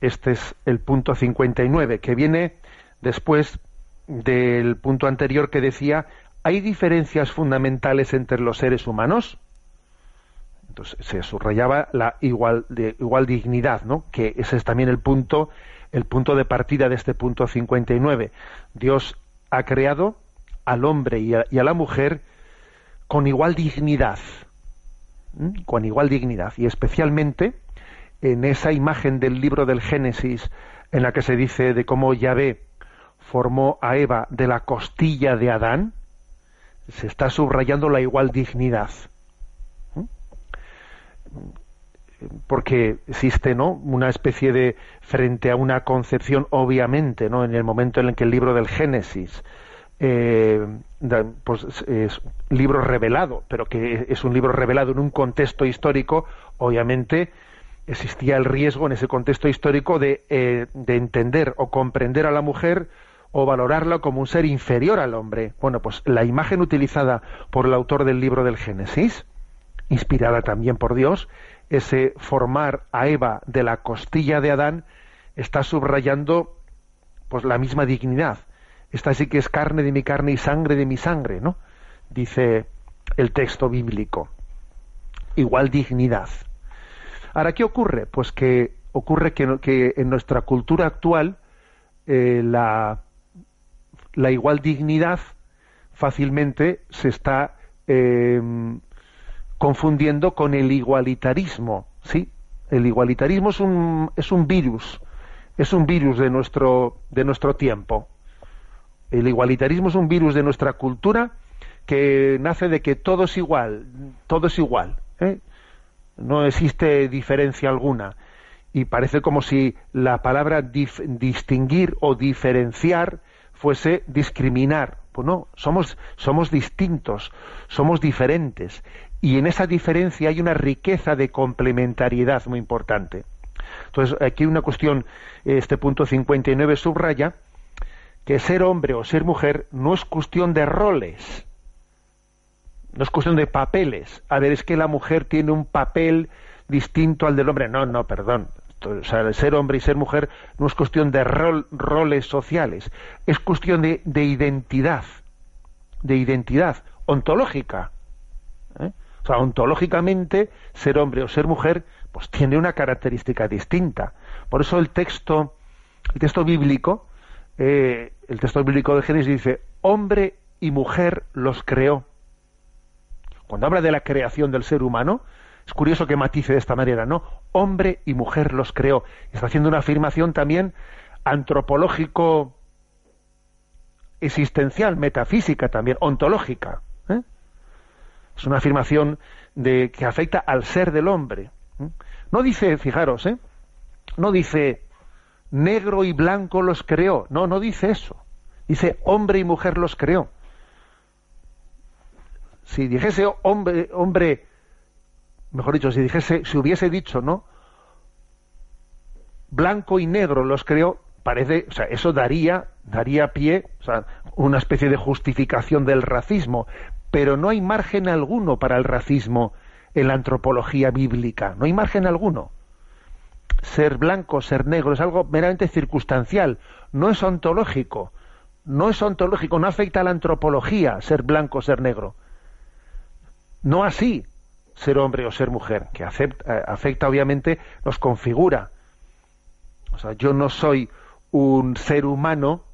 este es el punto 59, que viene después del punto anterior que decía, ¿hay diferencias fundamentales entre los seres humanos? Entonces se subrayaba la igual, de, igual dignidad, ¿no? Que ese es también el punto, el punto de partida de este punto 59. Dios ha creado al hombre y a, la mujer con igual dignidad, con igual dignidad, y especialmente en esa imagen del libro del Génesis en la que se dice de cómo Yahvé formó a Eva de la costilla de Adán, se está subrayando la igual dignidad. Porque existe ¿no? una especie de, frente a una concepción, obviamente, ¿no? en el momento en el que el libro del Génesis eh, pues es libro revelado, pero que es un libro revelado en un contexto histórico, obviamente existía el riesgo en ese contexto histórico de, eh, de entender o comprender a la mujer o valorarla como un ser inferior al hombre. Bueno, pues la imagen utilizada por el autor del libro del Génesis, inspirada también por Dios, ese formar a Eva de la costilla de Adán, está subrayando pues la misma dignidad. Esta sí que es carne de mi carne y sangre de mi sangre, ¿no? Dice el texto bíblico. Igual dignidad. Ahora, ¿qué ocurre? Pues que ocurre que, en nuestra cultura actual eh, la, la igual dignidad fácilmente se está eh, confundiendo con el igualitarismo, ¿sí? El igualitarismo es un, es un virus, es un virus de nuestro, de nuestro tiempo. El igualitarismo es un virus de nuestra cultura que nace de que todo es igual, todo es igual, ¿eh? no existe diferencia alguna. Y parece como si la palabra distinguir o diferenciar fuese discriminar. Pues no, somos, somos distintos, somos diferentes. Y en esa diferencia hay una riqueza de complementariedad muy importante. Entonces, aquí una cuestión, este punto 59 subraya que ser hombre o ser mujer no es cuestión de roles, no es cuestión de papeles. A ver, es que la mujer tiene un papel distinto al del hombre. No, no, perdón. O sea, ser hombre y ser mujer no es cuestión de roles sociales, es cuestión de, identidad, de identidad ontológica. ¿eh? O sea, ontológicamente, ser hombre o ser mujer, pues tiene una característica distinta. Por eso el texto, el texto bíblico, eh, el texto bíblico de Génesis dice, hombre y mujer los creó. Cuando habla de la creación del ser humano, es curioso que matice de esta manera, ¿no? Hombre y mujer los creó. Está haciendo una afirmación también antropológico existencial, metafísica también, ontológica. Es una afirmación de, que afecta al ser del hombre. ¿eh? No dice, fijaros, ¿eh? no dice negro y blanco los creó. No, no dice eso. Dice hombre y mujer los creó. Si dijese hombre, hombre mejor dicho, si dijese, si hubiese dicho, ¿no? Blanco y negro los creo, parece, o sea, eso daría, daría pie, o una especie de justificación del racismo, pero no hay margen alguno para el racismo en la antropología bíblica, no hay margen alguno. Ser blanco, ser negro es algo meramente circunstancial, no es ontológico, no es ontológico, no afecta a la antropología ser blanco, ser negro. No así, ser hombre o ser mujer, que afecta, eh, afecta obviamente, nos configura. O sea, yo no soy un ser humano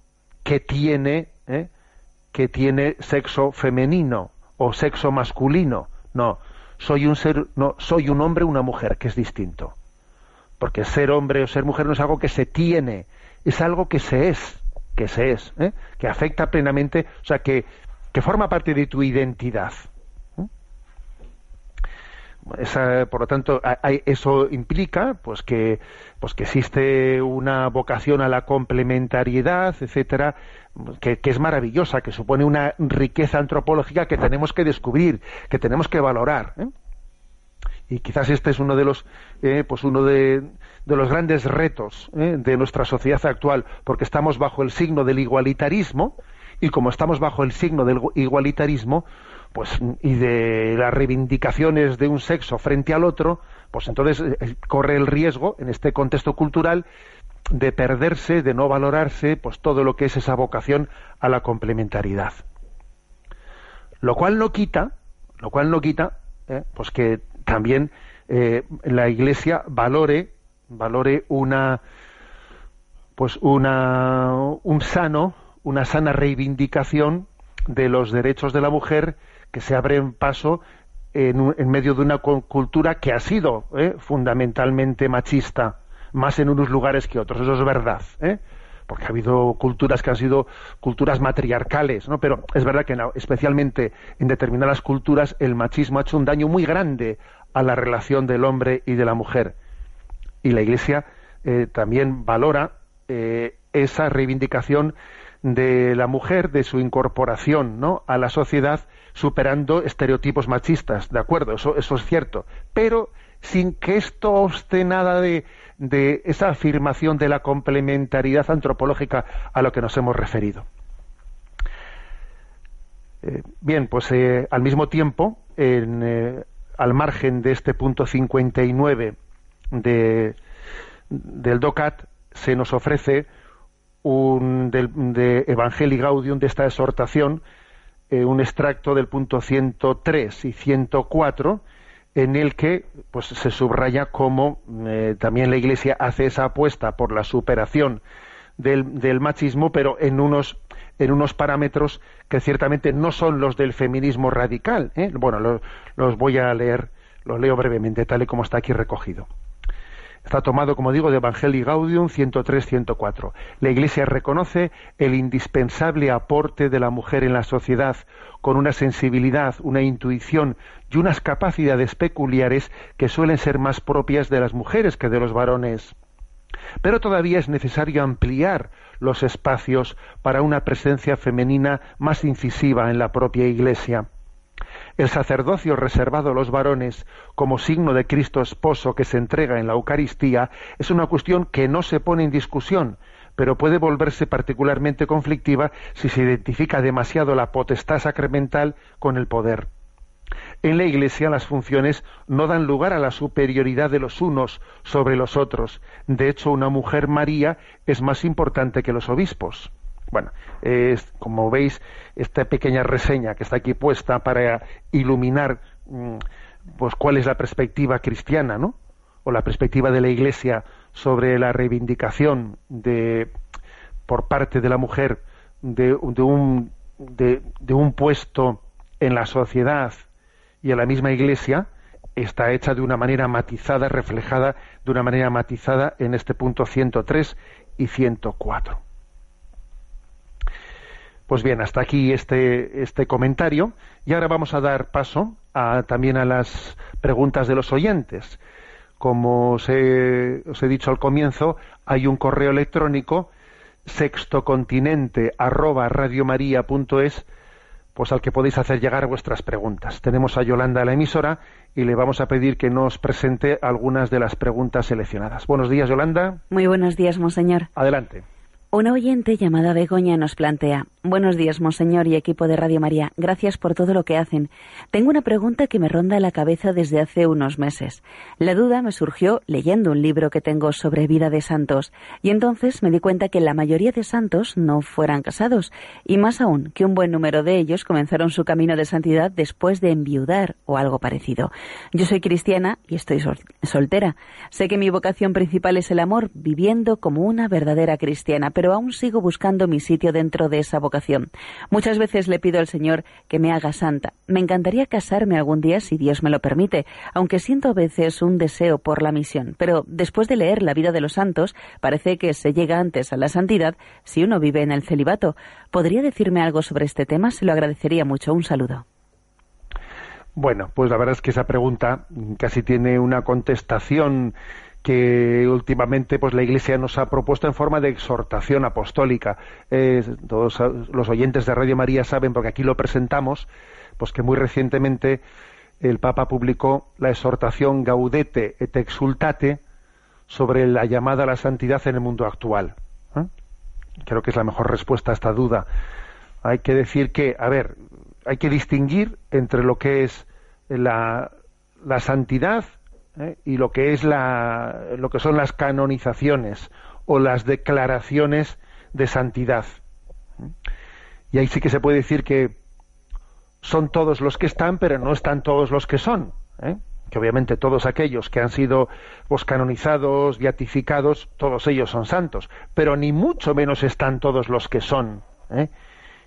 que tiene, ¿eh? Que tiene sexo femenino o sexo masculino. No, soy un ser, no, soy un hombre o una mujer, que es distinto. Porque ser hombre o ser mujer no es algo que se tiene, es algo que se es, que se es, ¿eh? que afecta plenamente, o sea, que, que forma parte de tu identidad por lo tanto, eso implica pues que, pues que existe una vocación a la complementariedad, etcétera, que, es maravillosa, que supone una riqueza antropológica que tenemos que descubrir, que tenemos que valorar. ¿eh? Y quizás este es uno de los, eh, pues uno de, los grandes retos ¿eh? de nuestra sociedad actual, porque estamos bajo el signo del igualitarismo, y como estamos bajo el signo del igualitarismo, pues y de las reivindicaciones de un sexo frente al otro, pues entonces eh, corre el riesgo en este contexto cultural de perderse, de no valorarse, pues todo lo que es esa vocación a la complementariedad. Lo cual no quita, lo cual no quita, eh, pues que también eh, la Iglesia valore, valore una, pues una, un sano, una sana reivindicación de los derechos de la mujer que se abren paso en, medio de una cultura que ha sido ¿eh? fundamentalmente machista, más en unos lugares que otros. Eso es verdad. ¿eh? porque ha habido culturas que han sido culturas matriarcales, ¿no? Pero es verdad que especialmente en determinadas culturas el machismo ha hecho un daño muy grande a la relación del hombre y de la mujer. Y la Iglesia eh, también valora esa reivindicación de la mujer, de su incorporación ¿no? a la sociedad, superando estereotipos machistas, ¿de acuerdo? Eso, eso es cierto. Pero sin que esto obste nada de, de esa afirmación de la complementariedad antropológica a lo que nos hemos referido. Eh, bien, pues eh, al mismo tiempo, en, eh, al margen de este punto 59 de, del DOCAT, se nos ofrece un, de Evangelii Gaudium, de esta exhortación, un extracto del punto 103 y 104, en el que pues, se subraya cómo eh, también la Iglesia hace esa apuesta por la superación del, machismo, pero en unos, en unos parámetros que ciertamente no son los del feminismo radical. ¿eh? Bueno, los voy a leer, los leo brevemente, tal y como está aquí recogido. Está tomado, como digo, de Evangelii Gaudium 103-104. La Iglesia reconoce el indispensable aporte de la mujer en la sociedad, con una sensibilidad, una intuición y unas capacidades peculiares que suelen ser más propias de las mujeres que de los varones. Pero todavía es necesario ampliar los espacios para una presencia femenina más incisiva en la propia Iglesia. El sacerdocio reservado a los varones como signo de Cristo esposo que se entrega en la Eucaristía es una cuestión que no se pone en discusión, pero puede volverse particularmente conflictiva si se identifica demasiado la potestad sacramental con el poder. En la Iglesia las funciones no dan lugar a la superioridad de los unos sobre los otros. De hecho, una mujer María es más importante que los obispos. Bueno, es, como veis, esta pequeña reseña que está aquí puesta para iluminar mm, pues cuál es la perspectiva cristiana, ¿no? O la perspectiva de la Iglesia sobre la reivindicación de por parte de la mujer de, un, de, un puesto en la sociedad y en la misma Iglesia está hecha de una manera matizada, reflejada de una manera matizada en este punto 103 y 104. Pues bien, hasta aquí este, este comentario y ahora vamos a dar paso a, también a las preguntas de los oyentes. Como os he, os he dicho al comienzo, hay un correo electrónico sextocontinente arroba radiomaria.es pues al que podéis hacer llegar vuestras preguntas. Tenemos a Yolanda la emisora y le vamos a pedir que nos presente algunas de las preguntas seleccionadas. Buenos días, Yolanda. Muy buenos días, monseñor. Adelante. Una oyente llamada Begoña nos plantea Buenos días, Monseñor y equipo de Radio María. Gracias por todo lo que hacen. Tengo una pregunta que me ronda la cabeza desde hace unos meses. La duda me surgió leyendo un libro que tengo sobre vida de santos, y entonces me di cuenta que la mayoría de santos no fueran casados, y más aún que un buen número de ellos comenzaron su camino de santidad después de enviudar o algo parecido. Yo soy cristiana y estoy soltera. Sé que mi vocación principal es el amor, viviendo como una verdadera cristiana, pero aún sigo buscando mi sitio dentro de esa vocación. Muchas veces le pido al Señor que me haga santa. Me encantaría casarme algún día si Dios me lo permite, aunque siento a veces un deseo por la misión. Pero después de leer la vida de los santos, parece que se llega antes a la santidad si uno vive en el celibato. ¿Podría decirme algo sobre este tema? Se lo agradecería mucho. Un saludo. Bueno, pues la verdad es que esa pregunta casi tiene una contestación que últimamente pues la Iglesia nos ha propuesto en forma de exhortación apostólica. todos los oyentes de Radio María saben, porque aquí lo presentamos, pues que muy recientemente el Papa publicó la exhortación Gaudete et Exultate sobre la llamada a la santidad en el mundo actual. ¿eh? Creo que es la mejor respuesta a esta duda. Hay que decir que, a ver, hay que distinguir entre lo que es la, la santidad ¿eh? y lo que es la, lo que son las canonizaciones o las declaraciones de santidad. ¿eh? Y ahí sí que se puede decir que son todos los que están, pero no están todos los que son. ¿eh? Que obviamente todos aquellos que han sido pues, canonizados, beatificados, todos ellos son santos, pero ni mucho menos están todos los que son.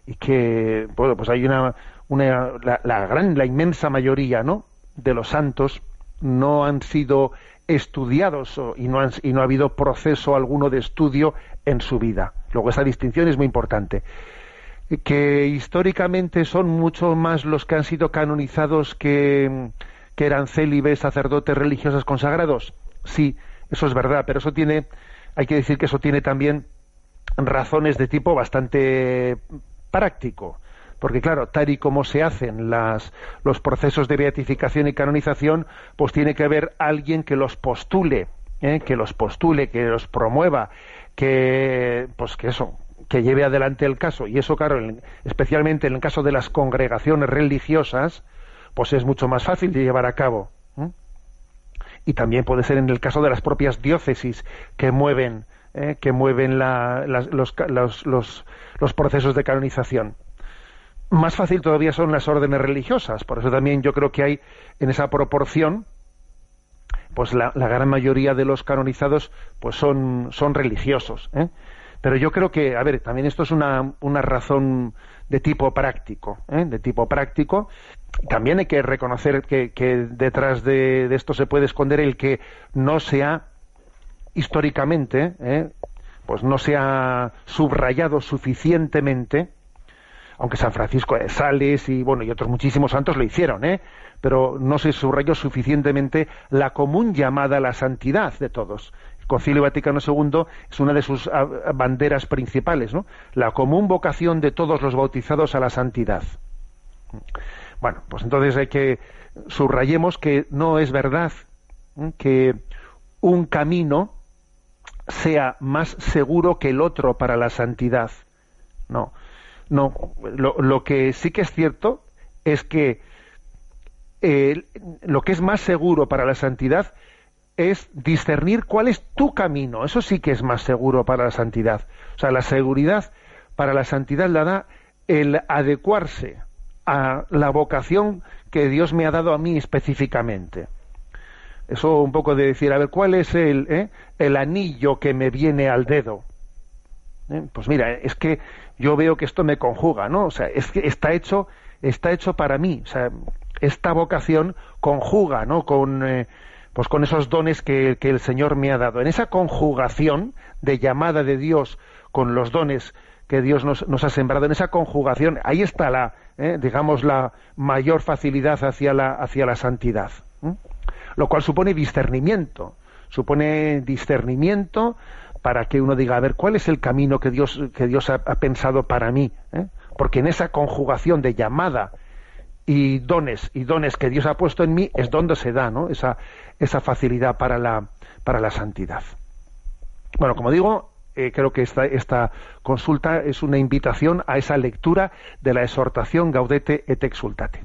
Y que, bueno, pues hay una, una la, la, gran, la inmensa mayoría, ¿no? De los santos no han sido estudiados y no, y no ha habido proceso alguno de estudio en su vida. Luego esa distinción es muy importante. Que históricamente son mucho más los que han sido canonizados que, que eran célibes, sacerdotes religiosos consagrados. Sí, eso es verdad, pero eso tiene, hay que decir que eso tiene también razones de tipo bastante práctico porque claro, tal y como se hacen las, los procesos de beatificación y canonización, pues tiene que haber alguien que los postule, ¿eh? que los postule, que los promueva, que, pues que eso, que lleve adelante el caso. Y eso, claro, especialmente en el caso de las congregaciones religiosas, pues es mucho más fácil de llevar a cabo. ¿eh? Y también puede ser en el caso de las propias diócesis que mueven, ¿eh? que mueven los, los, los, los procesos de canonización más fácil todavía son las órdenes religiosas. Por eso también yo creo que hay en esa proporción, pues la, gran mayoría de los canonizados pues son, son religiosos. ¿eh? Pero yo creo que, a ver, también esto es una, una razón de tipo práctico, ¿eh? de tipo práctico. También hay que reconocer que, detrás de, de, esto se puede esconder el que no sea históricamente, ¿eh? pues no se ha subrayado suficientemente aunque San Francisco de Sales y bueno y otros muchísimos santos lo hicieron, ¿eh? pero no se subrayó suficientemente la común llamada a la santidad de todos. Concilio Vaticano II es una de sus ah, banderas principales, ¿no? La común vocación de todos los bautizados a la santidad. Bueno, pues entonces hay que subrayemos que no es verdad que un camino sea más seguro que el otro para la santidad. No, no. Lo, que sí que es cierto es que eh, lo que es más seguro para la santidad es discernir cuál es tu camino. Eso sí que es más seguro para la santidad. O sea, la seguridad para la santidad la da el adecuarse a la vocación que Dios me ha dado a mí específicamente. Eso un poco de decir, a ver, ¿cuál es el, eh, el anillo que me viene al dedo? ¿Eh? Pues mira, es que yo veo que esto me conjuga, ¿no? O sea, es que está hecho, está hecho para mí. Esta vocación conjuga, ¿no? Con, eh, pues con esos dones que, que, el Señor me ha dado. En esa conjugación de llamada de Dios con los dones que Dios nos, nos ha sembrado, en esa conjugación, ahí está la, digamos, la mayor facilidad hacia la, hacia la santidad lo cual supone discernimiento, supone discernimiento para que uno diga, a ver, ¿cuál es el camino que Dios, que Dios ha, pensado para mí? ¿eh? Porque en esa conjugación de llamada y dones y dones que Dios ha puesto en mí es donde se da ¿no? esa, esa facilidad para la, para la santidad. Bueno, como digo, eh, creo que esta, esta consulta es una invitación a esa lectura de la exhortación Gaudete et Exultate.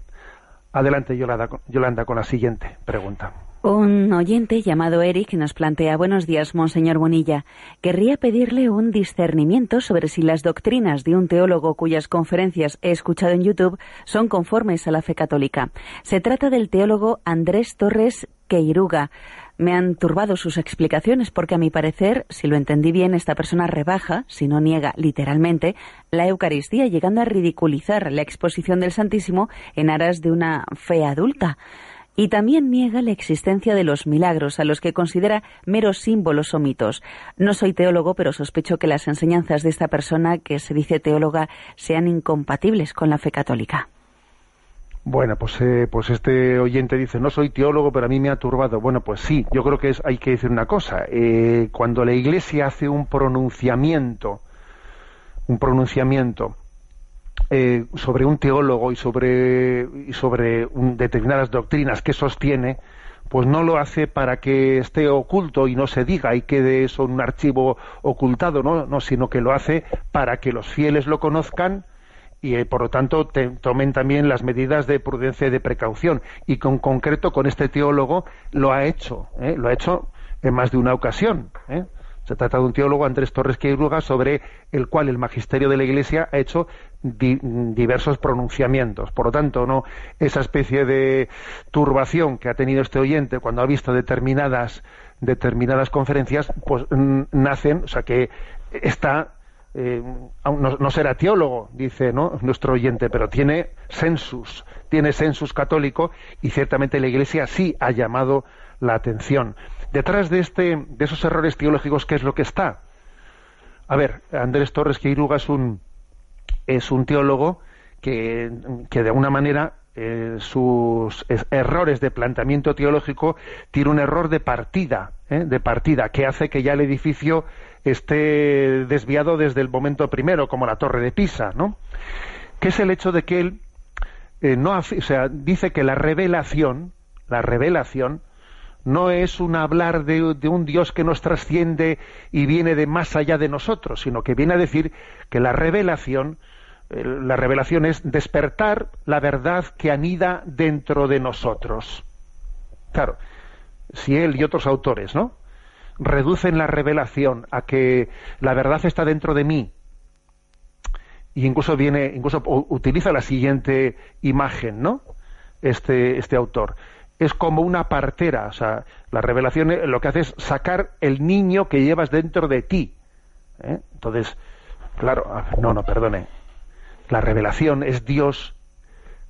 Adelante, Yolanda, con la siguiente pregunta. Un oyente llamado Eric nos plantea Buenos días, Monseñor Bonilla. Querría pedirle un discernimiento sobre si las doctrinas de un teólogo cuyas conferencias he escuchado en YouTube son conformes a la fe católica. Se trata del teólogo Andrés Torres Queiruga. Me han turbado sus explicaciones porque a mi parecer, si lo entendí bien, esta persona rebaja, si no niega literalmente, la Eucaristía, llegando a ridiculizar la exposición del Santísimo en aras de una fe adulta. Y también niega la existencia de los milagros, a los que considera meros símbolos o mitos. No soy teólogo, pero sospecho que las enseñanzas de esta persona, que se dice teóloga, sean incompatibles con la fe católica. Bueno, pues, eh, pues este oyente dice, no soy teólogo, pero a mí me ha turbado. Bueno, pues sí, yo creo que hay que decir una cosa. Eh, cuando la Iglesia hace un pronunciamiento, un pronunciamiento eh, sobre un teólogo y sobre, y sobre determinadas doctrinas que sostiene, pues no lo hace para que esté oculto y no se diga y quede eso un archivo ocultado, ¿no? no sino que lo hace para que los fieles lo conozcan y eh, por lo tanto tomen también las medidas de prudencia y de precaución. Y con concreto con este teólogo lo ha hecho, ¿eh? lo ha hecho en más de una ocasión. ¿eh? Se trata de un teólogo, Andrés Torres Queiruga, sobre el cual el magisterio de la Iglesia ha hecho diversos pronunciamientos. Por lo tanto, no esa especie de turbación que ha tenido este oyente cuando ha visto determinadas determinadas conferencias, pues nacen, o sea que está eh, no, será teólogo, dice nuestro oyente, pero tiene census, tiene census católico y ciertamente la Iglesia sí ha llamado la atención. Detrás de, este, de esos errores teológicos, ¿qué es lo que está? A ver, Andrés Torres Queiruga es un, es un teólogo que, que de alguna manera eh, sus errores de planteamiento teológico tiene un error de partida, ¿eh? de partida, que hace que ya el edificio esté desviado desde el momento primero, como la torre de Pisa, ¿no? Que es el hecho de que él eh, no, o sea, dice que la revelación, la revelación, no es un hablar de, un Dios que nos trasciende y viene de más allá de nosotros, sino que viene a decir que la revelación, eh, la revelación es despertar la verdad que anida dentro de nosotros. Claro, si él y otros autores, ¿no? reducen la revelación a que la verdad está dentro de mí. Y incluso viene, incluso utiliza la siguiente imagen, ¿no? Este, este autor. Es como una partera, o sea, la revelación eh, lo que hace es sacar el niño que llevas dentro de ti. ¿eh? Entonces, claro, no, no, perdone. La revelación es Dios,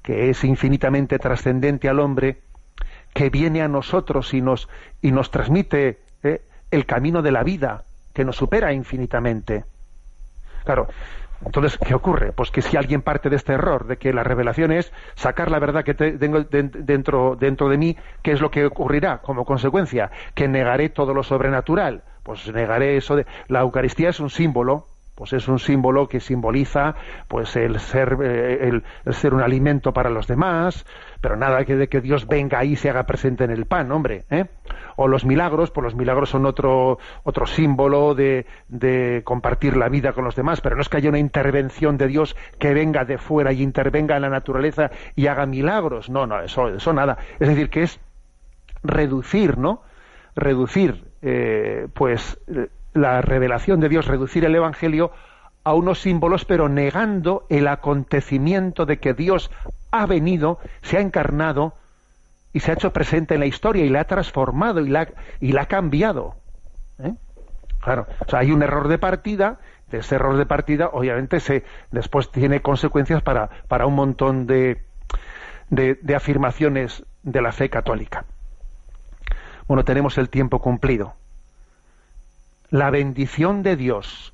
que es infinitamente trascendente al hombre, que viene a nosotros y nos, y nos transmite ¿eh? el camino de la vida, que nos supera infinitamente. Claro, entonces, ¿qué ocurre? Pues que si alguien parte de este error, de que la revelación es sacar la verdad que tengo dentro, dentro de mí, ¿qué es lo que ocurrirá como consecuencia? Que negaré todo lo sobrenatural, pues negaré eso de la Eucaristía es un símbolo, pues es un símbolo que simboliza pues el ser eh, el, ser un alimento para los demás pero nada que de que Dios venga ahí y se haga presente en el pan hombre ¿eh? o los milagros pues los milagros son otro otro símbolo de, de compartir la vida con los demás pero no es que haya una intervención de Dios que venga de fuera y intervenga en la naturaleza y haga milagros. No no eso eso nada. Es decir que es reducir no reducir eh, pues la revelación de Dios, reducir el Evangelio a unos símbolos, pero negando el acontecimiento de que Dios ha venido, se ha encarnado y se ha hecho presente en la historia y la ha transformado y la, y la ha cambiado. ¿eh? Claro, o sea, hay un error de partida, de ese error de partida, obviamente, se, después tiene consecuencias para, para un montón de, de afirmaciones de la fe católica. Bueno, tenemos el tiempo cumplido la bendición de Dios